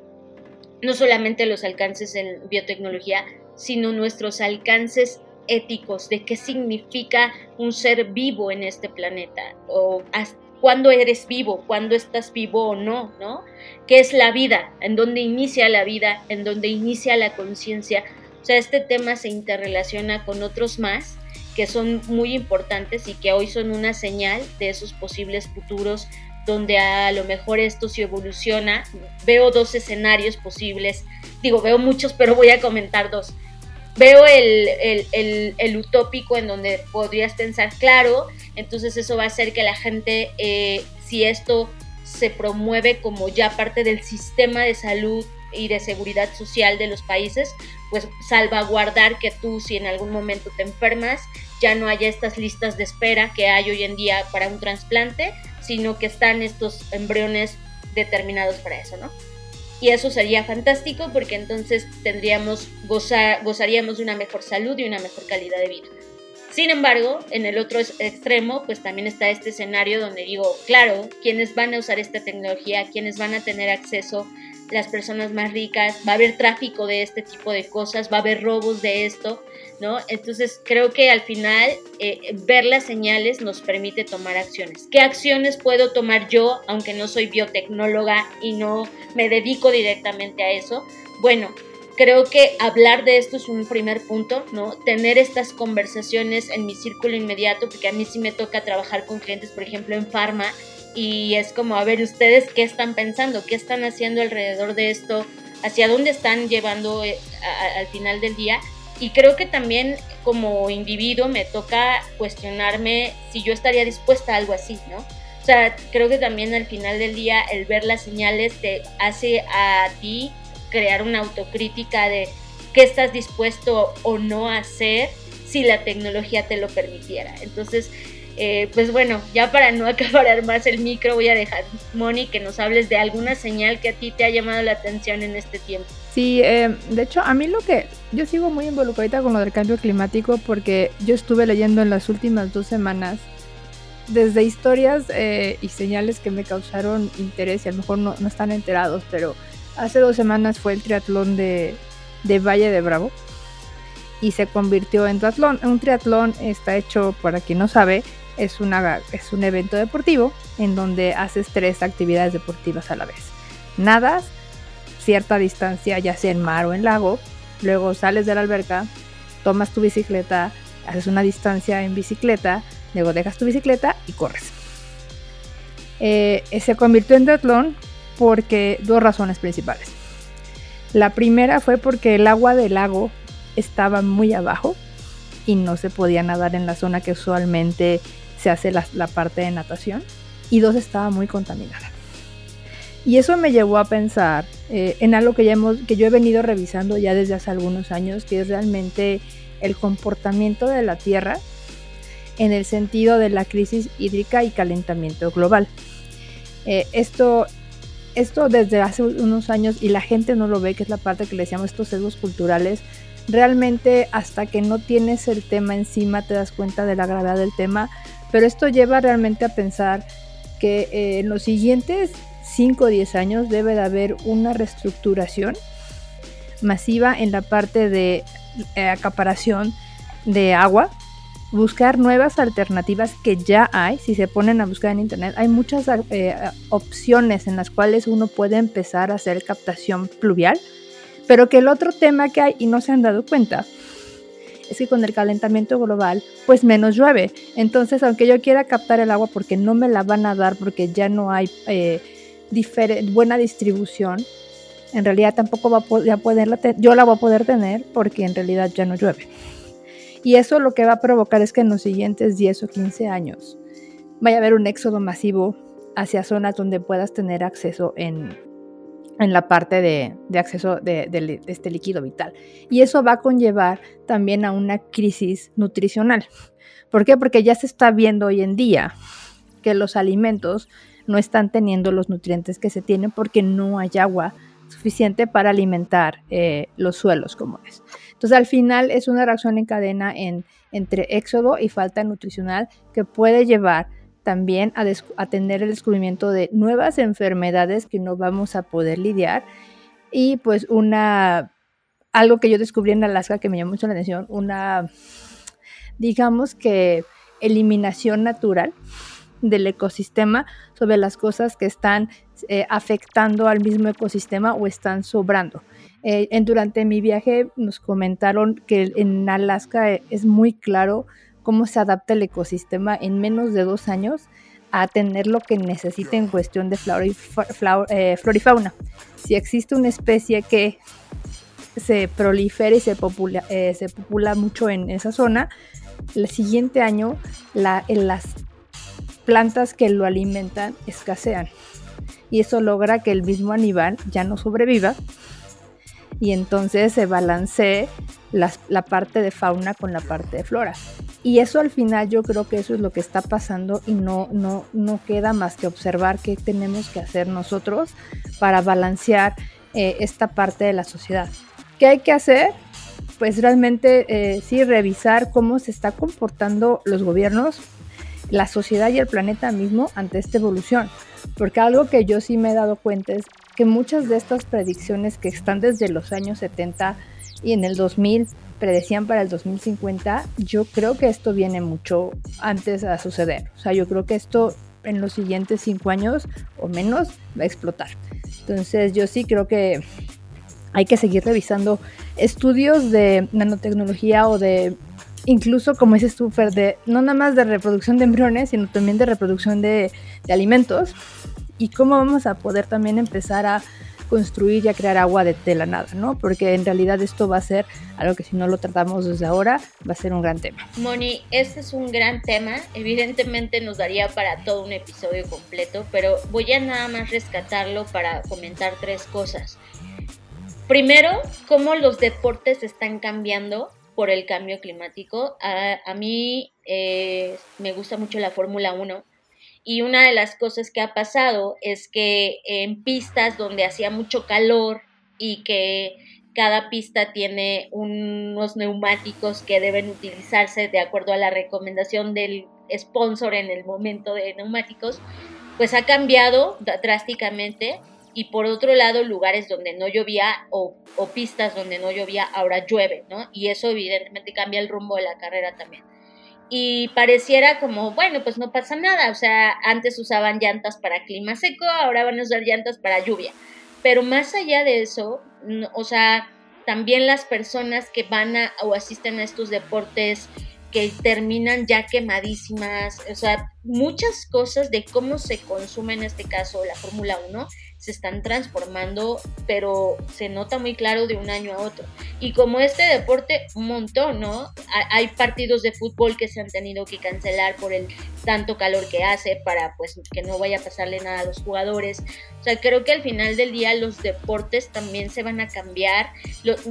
no solamente los alcances en biotecnología, sino nuestros alcances éticos de qué significa un ser vivo en este planeta o cuándo eres vivo, cuándo estás vivo o no, ¿no? ¿Qué es la vida? ¿En dónde inicia la vida? ¿En dónde inicia la conciencia? O sea, este tema se interrelaciona con otros más que son muy importantes y que hoy son una señal de esos posibles futuros donde a lo mejor esto se evoluciona. Veo dos escenarios posibles, digo, veo muchos, pero voy a comentar dos veo el, utópico en donde podrías pensar, claro, entonces eso va a hacer que la gente, eh, si esto se promueve como ya parte del sistema de salud y de seguridad social de los países, pues salvaguardar que tú si en algún momento te enfermas, ya no haya estas listas de espera que hay hoy en día para un trasplante, sino que están estos embriones determinados para eso, ¿no? Y eso sería fantástico porque entonces tendríamos gozar, gozaríamos de una mejor salud y una mejor calidad de vida. Sin embargo, en el otro extremo, pues también está este escenario donde digo, claro, quienes van a usar esta tecnología, quienes van a tener acceso, las personas más ricas, va a haber tráfico de este tipo de cosas, va a haber robos de esto, ¿no? Entonces creo que al final eh, ver las señales nos permite tomar acciones. ¿Qué acciones puedo tomar yo, aunque no soy biotecnóloga y no me dedico directamente a eso? Bueno, creo que hablar de esto es un primer punto, ¿no? Tener estas conversaciones en mi círculo inmediato, porque a mí sí me toca trabajar con clientes, por ejemplo, en farma, y es como, a ver, ustedes qué están pensando, qué están haciendo alrededor de esto, hacia dónde están llevando eh, al final del día y creo que también como individuo me toca cuestionarme si yo estaría dispuesta a algo así, ¿no? O sea, creo que también al final del día el ver las señales te hace a ti crear una autocrítica de qué estás dispuesto o no a hacer si la tecnología te lo permitiera. Entonces, eh, pues bueno, ya para no acabar más el micro, voy a dejar, Moni, que nos hables de alguna señal que a ti te ha llamado la atención en este tiempo. Sí, eh, de hecho, a mí lo que yo sigo muy involucrada con lo del cambio climático porque yo estuve leyendo en las últimas dos semanas desde historias eh, y señales que me causaron interés y a lo mejor no, están enterados, pero hace dos semanas fue el triatlón de, de Valle de Bravo y se convirtió en triatlón. Un triatlón está hecho, para quien no sabe, es, es un evento deportivo en donde haces tres actividades deportivas a la vez. Nadas cierta distancia, ya sea en mar o en lago, luego sales de la alberca, tomas tu bicicleta, haces una distancia en bicicleta, luego dejas tu bicicleta y corres. Eh, se convirtió en triatlón porque dos razones principales. La primera fue porque el agua del lago estaba muy abajo y no se podía nadar en la zona que usualmente se hace la, parte de natación. Y dos, estaba muy contaminada. Y eso me llevó a pensar eh, en algo que, ya hemos, que yo he venido revisando ya desde hace algunos años, que es realmente el comportamiento de la Tierra en el sentido de la crisis hídrica y calentamiento global. Eh, esto, esto desde hace unos años y la gente no lo ve, que es la parte que le decíamos estos sesgos culturales, realmente hasta que no tienes el tema encima te das cuenta de la gravedad del tema, pero esto lleva realmente a pensar que eh, en los siguientes 5 o 10 años debe de haber una reestructuración masiva en la parte de eh, acaparación de agua, buscar nuevas alternativas que ya hay, si se ponen a buscar en internet, hay muchas eh, opciones en las cuales uno puede empezar a hacer captación pluvial, pero que el otro tema que hay y no se han dado cuenta es que con el calentamiento global pues menos llueve, entonces aunque yo quiera captar el agua porque no me la van a dar porque ya no hay eh, buena distribución, en realidad tampoco va a poderla yo la voy a poder tener porque en realidad ya no llueve. Y eso lo que va a provocar es que en los siguientes 10 o 15 años vaya a haber un éxodo masivo hacia zonas donde puedas tener acceso en, en la parte de, acceso de, este líquido vital. Y eso va a conllevar también a una crisis nutricional. ¿Por qué? Porque ya se está viendo hoy en día que los alimentos no están teniendo los nutrientes que se tienen porque no hay agua suficiente para alimentar eh, los suelos como es. Entonces al final es una reacción en cadena en, entre éxodo y falta nutricional que puede llevar también a, a, tener el descubrimiento de nuevas enfermedades que no vamos a poder lidiar y pues una algo que yo descubrí en Alaska que me llamó mucho la atención, una digamos que eliminación natural del ecosistema sobre las cosas que están eh, afectando al mismo ecosistema o están sobrando. Eh, en, durante mi viaje nos comentaron que en Alaska eh, es muy claro cómo se adapta el ecosistema en menos de dos años a tener lo que necesita en cuestión de flora y, fauna. Si existe una especie que se prolifera y se popula, popula mucho en esa zona, el siguiente año en las plantas que lo alimentan escasean. Y eso logra que el mismo animal ya no sobreviva y entonces se balancee la, parte de fauna con la parte de flora. Y eso al final yo creo que eso es lo que está pasando y no, no, no queda más que observar qué tenemos que hacer nosotros para balancear eh, esta parte de la sociedad. ¿Qué hay que hacer? Pues realmente eh, sí revisar cómo se está comportando los gobiernos la sociedad y el planeta mismo ante esta evolución. Porque algo que yo sí me he dado cuenta es que muchas de estas predicciones que están desde los años 70 y en el 2000 predecían para el 2050, yo creo que esto viene mucho antes a suceder. O sea, yo creo que esto en los siguientes cinco años o menos va a explotar. Entonces yo sí creo que hay que seguir revisando estudios de nanotecnología o de incluso como ese súper de, no nada más de reproducción de embriones, sino también de reproducción de, alimentos y cómo vamos a poder también empezar a construir y a crear agua de, de, la nada, ¿no? Porque en realidad esto va a ser algo que si no lo tratamos desde ahora, va a ser un gran tema. Moni, este es un gran tema, evidentemente nos daría para todo un episodio completo, pero voy a nada más rescatarlo para comentar tres cosas. Primero, cómo los deportes están cambiando por el cambio climático. A, mí eh, me gusta mucho la Fórmula 1 y una de las cosas que ha pasado es que en pistas donde hacía mucho calor y que cada pista tiene unos neumáticos que deben utilizarse de acuerdo a la recomendación del sponsor en el momento de neumáticos, pues ha cambiado drásticamente y por otro lado lugares donde no llovía o, pistas donde no llovía ahora llueve, ¿no? Y eso evidentemente cambia el rumbo de la carrera también. Y pareciera como, bueno, pues no pasa nada, o sea, antes usaban llantas para clima seco, ahora van a usar llantas para lluvia. Pero más allá de eso, o sea, también las personas que van a o asisten a estos deportes que terminan ya quemadísimas, o sea, muchas cosas de cómo se consume en este caso la Fórmula 1 se están transformando, pero se nota muy claro de un año a otro. Y como este deporte, un montón, ¿no? Hay partidos de fútbol que se han tenido que cancelar por el tanto calor que hace para pues que no vaya a pasarle nada a los jugadores. O sea, creo que al final del día los deportes también se van a cambiar.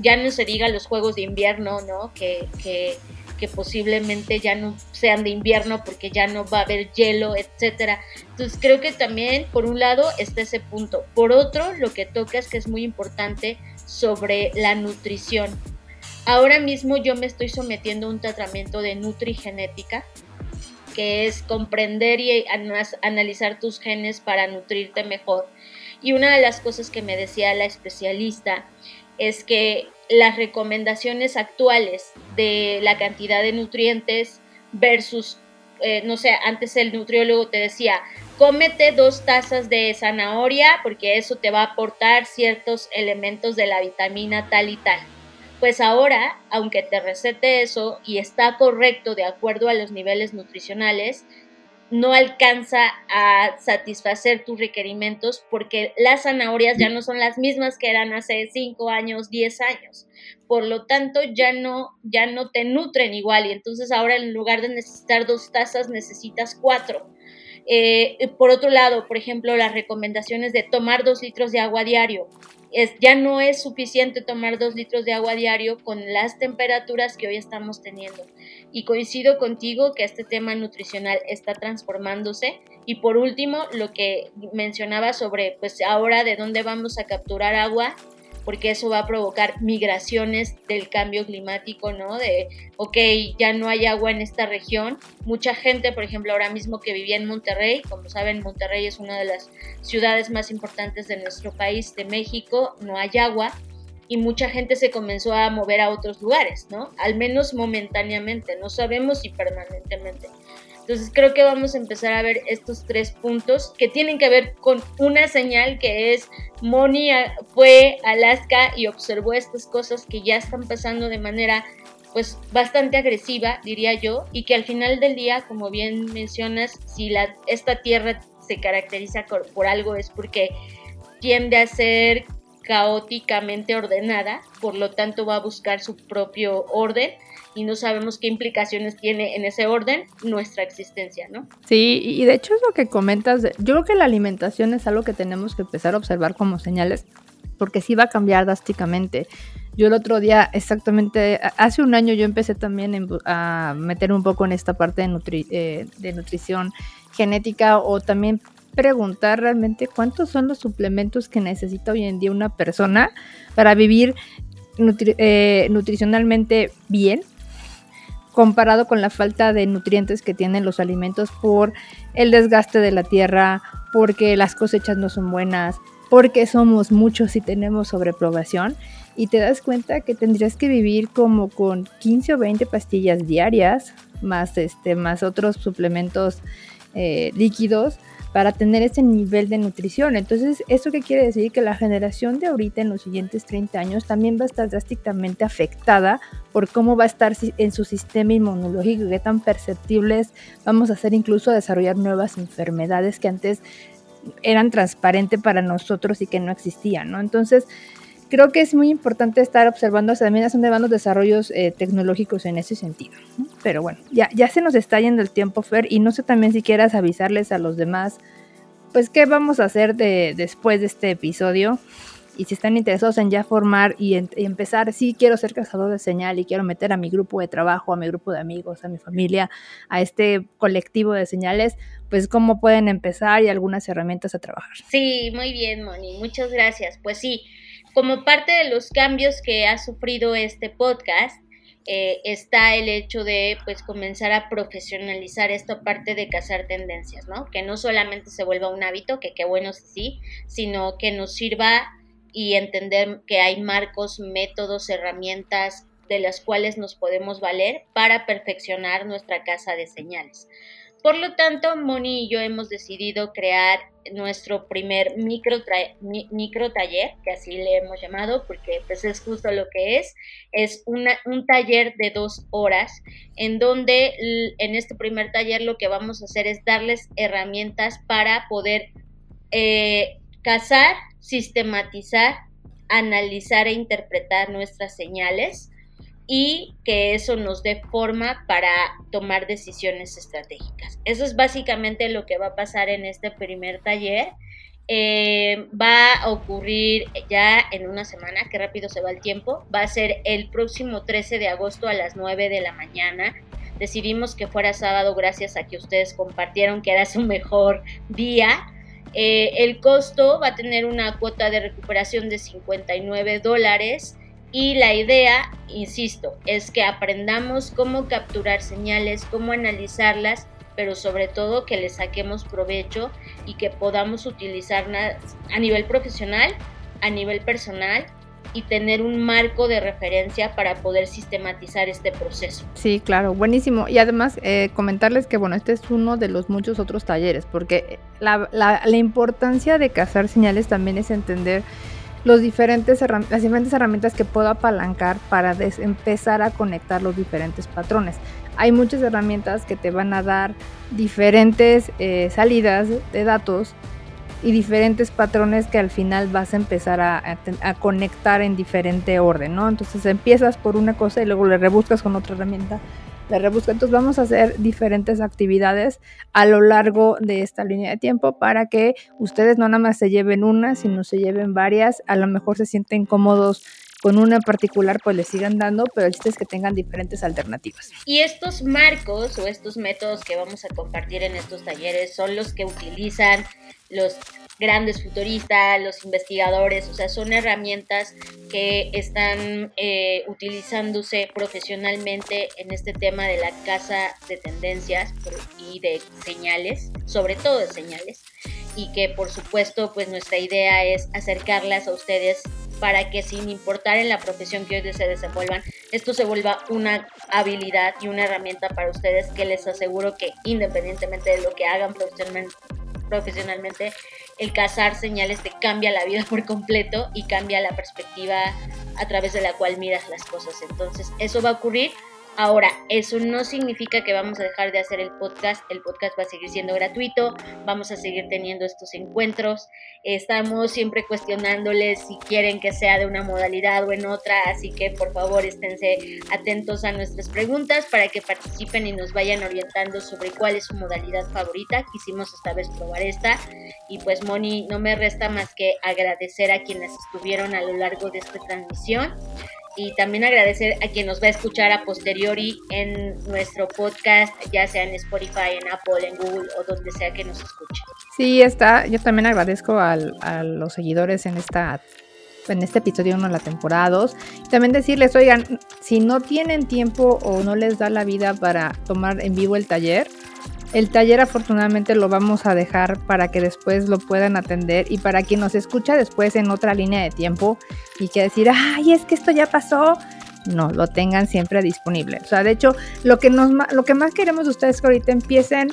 ya no se diga los juegos de invierno, ¿no? Que, que que posiblemente ya no sean de invierno porque ya no va a haber hielo, etcétera. Entonces creo que también por un lado está ese punto. Por otro, lo que toca es que es muy importante sobre la nutrición. Ahora mismo yo me estoy sometiendo a un tratamiento de nutrigenética, que es comprender y analizar tus genes para nutrirte mejor. Y una de las cosas que me decía la especialista es que las recomendaciones actuales de la cantidad de nutrientes versus, eh, no sé, antes el nutriólogo te decía, cómete dos tazas de zanahoria porque eso te va a aportar ciertos elementos de la vitamina tal y tal. Pues ahora, aunque te recete eso y está correcto de acuerdo a los niveles nutricionales, no alcanza a satisfacer tus requerimientos porque las zanahorias ya no son las mismas que eran hace 5 años, 10 años. Por lo tanto, ya no, ya no te nutren igual y entonces ahora en lugar de necesitar dos tazas necesitas cuatro. Eh, por otro lado, por ejemplo, las recomendaciones de tomar dos litros de agua diario ya no es suficiente tomar dos litros de agua diario con las temperaturas que hoy estamos teniendo. Y coincido contigo que este tema nutricional está transformándose. Y por último, lo que mencionaba sobre, pues ahora de dónde vamos a capturar agua, porque eso va a provocar migraciones del cambio climático, ¿no? De, ok, ya no hay agua en esta región. Mucha gente, por ejemplo, ahora mismo que vivía en Monterrey, como saben, Monterrey es una de las ciudades más importantes de nuestro país, de México, no hay agua. Y mucha gente se comenzó a mover a otros lugares, ¿no? Al menos momentáneamente, no sabemos si permanentemente. Entonces creo que vamos a empezar a ver estos tres puntos que tienen que ver con una señal que es Moni fue a Alaska y observó estas cosas que ya están pasando de manera pues bastante agresiva, diría yo, y que al final del día, como bien mencionas, si la, esta tierra se caracteriza por, por algo es porque tiende a ser caóticamente ordenada, por lo tanto va a buscar su propio orden y no sabemos qué implicaciones tiene en ese orden nuestra existencia, ¿no? Sí, y de hecho es lo que comentas, yo creo que la alimentación es algo que tenemos que empezar a observar como señales, porque sí va a cambiar drásticamente. Yo el otro día, exactamente, hace un año yo empecé también a meter un poco en esta parte de, eh, de nutrición genética o también preguntar realmente cuántos son los suplementos que necesita hoy en día una persona para vivir eh, nutricionalmente bien comparado con la falta de nutrientes que tienen los alimentos por el desgaste de la tierra, porque las cosechas no son buenas, porque somos muchos y tenemos sobreprobación y te das cuenta que tendrías que vivir como con 15 o 20 pastillas diarias, más, este, más otros suplementos eh, líquidos para tener ese nivel de nutrición. Entonces, ¿eso qué quiere decir? Que la generación de ahorita en los siguientes 30 años también va a estar drásticamente afectada por cómo va a estar en su sistema inmunológico, qué tan perceptibles vamos a hacer incluso a desarrollar nuevas enfermedades que antes eran transparentes para nosotros y que no existían, ¿no? Entonces, creo que es muy importante estar observando también hacia dónde van los desarrollos eh, tecnológicos en ese sentido. Pero bueno, ya, ya se nos está yendo el tiempo, Fer, y no sé también si quieras avisarles a los demás, pues qué vamos a hacer de, después de este episodio. Y si están interesados en ya formar y, y, empezar, sí quiero ser cazador de señal y quiero meter a mi grupo de trabajo, a mi grupo de amigos, a mi familia, a este colectivo de señales, pues cómo pueden empezar y algunas herramientas a trabajar. Sí, muy bien, Moni, muchas gracias. Pues sí, como parte de los cambios que ha sufrido este podcast, eh, está el hecho de pues comenzar a profesionalizar esta parte de cazar tendencias, ¿no? Que no solamente se vuelva un hábito, que qué bueno sí, sino que nos sirva y entender que hay marcos, métodos, herramientas de las cuales nos podemos valer para perfeccionar nuestra casa de señales. Por lo tanto, Moni y yo hemos decidido crear nuestro primer micro, micro taller, que así le hemos llamado, porque pues es justo lo que es. Es un taller de dos horas, en donde en este primer taller lo que vamos a hacer es darles herramientas para poder eh, cazar, sistematizar, analizar e interpretar nuestras señales y que eso nos dé forma para tomar decisiones estratégicas. Eso es básicamente lo que va a pasar en este primer taller. Eh, va a ocurrir ya en una semana, que rápido se va el tiempo. Va a ser el próximo 13 de agosto a las 9 de la mañana. Decidimos que fuera sábado gracias a que ustedes compartieron que era su mejor día. Eh, el costo va a tener una cuota de recuperación de 59 dólares y la idea, insisto, es que aprendamos cómo capturar señales, cómo analizarlas, pero sobre todo que le saquemos provecho y que podamos utilizarlas a nivel profesional, a nivel personal y tener un marco de referencia para poder sistematizar este proceso. Sí, claro, buenísimo. Y además eh, comentarles que, bueno, este es uno de los muchos otros talleres, porque la, la importancia de cazar señales también es entender los diferentes las diferentes herramientas que puedo apalancar para empezar a conectar los diferentes patrones. Hay muchas herramientas que te van a dar diferentes eh, salidas de datos y diferentes patrones que al final vas a empezar a, a, conectar en diferente orden, ¿no? Entonces empiezas por una cosa y luego le rebuscas con otra herramienta de rebusca. Entonces vamos a hacer diferentes actividades a lo largo de esta línea de tiempo para que ustedes no nada más se lleven una, sino se lleven varias. A lo mejor se sienten cómodos con una en particular, pues les sigan dando, pero el chiste es que tengan diferentes alternativas. Y estos marcos o estos métodos que vamos a compartir en estos talleres son los que utilizan los grandes futuristas, los investigadores, o sea, son herramientas que están eh, utilizándose profesionalmente en este tema de la casa de tendencias y de señales, sobre todo de señales, y que por supuesto pues nuestra idea es acercarlas a ustedes para que sin importar en la profesión que hoy se desenvuelvan, esto se vuelva una habilidad y una herramienta para ustedes que les aseguro que independientemente de lo que hagan profesionalmente, el cazar señales te cambia la vida por completo y cambia la perspectiva a través de la cual miras las cosas. Entonces, eso va a ocurrir Ahora, eso no significa que vamos a dejar de hacer el podcast, el podcast va a seguir siendo gratuito, vamos a seguir teniendo estos encuentros, estamos siempre cuestionándoles si quieren que sea de una modalidad o en otra, así que por favor esténse atentos a nuestras preguntas para que participen y nos vayan orientando sobre cuál es su modalidad favorita. Quisimos esta vez probar esta. Y pues Moni, no me resta más que agradecer a quienes estuvieron a lo largo de esta transmisión y también agradecer a quien nos va a escuchar a posteriori en nuestro podcast, ya sea en Spotify, en Apple, en Google o donde sea que nos escuche. Sí, está. Yo también agradezco a los seguidores en esta en este episodio 1 de la temporada 2. También decirles, oigan, si no tienen tiempo o no les da la vida para tomar en vivo el taller, el taller afortunadamente lo vamos a dejar para que después lo puedan atender y para quien nos escucha después en otra línea de tiempo y que decir, ay, es que esto ya pasó. No, lo tengan siempre disponible. O sea, de hecho, lo que, nos, lo que más queremos de ustedes es que ahorita empiecen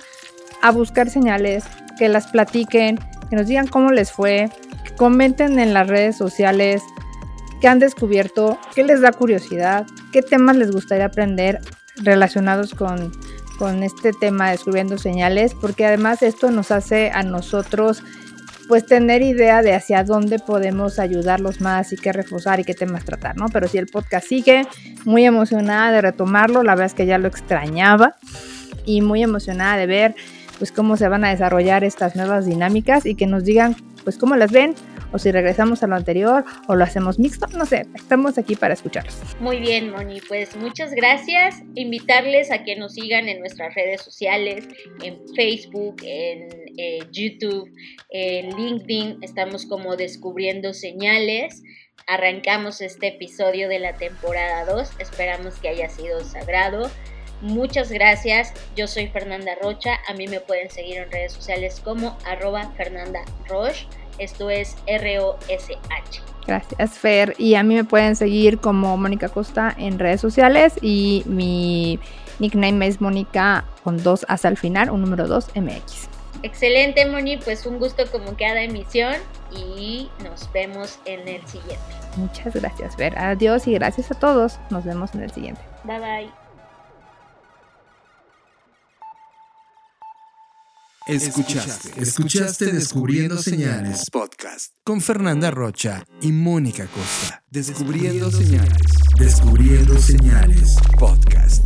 a buscar señales, que las platiquen, que nos digan cómo les fue, que comenten en las redes sociales qué han descubierto, qué les da curiosidad, qué temas les gustaría aprender relacionados con con este tema descubriendo señales, porque además esto nos hace a nosotros pues tener idea de hacia dónde podemos ayudarlos más y qué reforzar y qué temas tratar, ¿no? Pero si el podcast sigue, muy emocionada de retomarlo, la verdad es que ya lo extrañaba y muy emocionada de ver pues cómo se van a desarrollar estas nuevas dinámicas y que nos digan pues cómo las ven, o si regresamos a lo anterior o lo hacemos mixto, no sé, estamos aquí para escucharlos. Muy bien, Moni, pues muchas gracias. Invitarles a que nos sigan en nuestras redes sociales, en Facebook, en eh, YouTube, en LinkedIn, estamos como descubriendo señales. Arrancamos este episodio de la temporada 2, esperamos que haya sido sagrado. Muchas gracias, yo soy Fernanda Rocha, a mí me pueden seguir en redes sociales como arroba Fernanda Roche Esto es R-O-S-H. Gracias, Fer. Y a mí me pueden seguir como Mónica Costa en redes sociales y mi nickname es Mónica con dos hasta el final, un número 2 MX. Excelente, Moni. Pues un gusto como cada emisión y nos vemos en el siguiente. Muchas gracias, Fer. Adiós y gracias a todos. Nos vemos en el siguiente. Bye bye. Escuchaste, escuchaste Descubriendo Señales. Podcast con Fernanda Rocha y Mónica Costa. Descubriendo Señales, Descubriendo Señales. Podcast.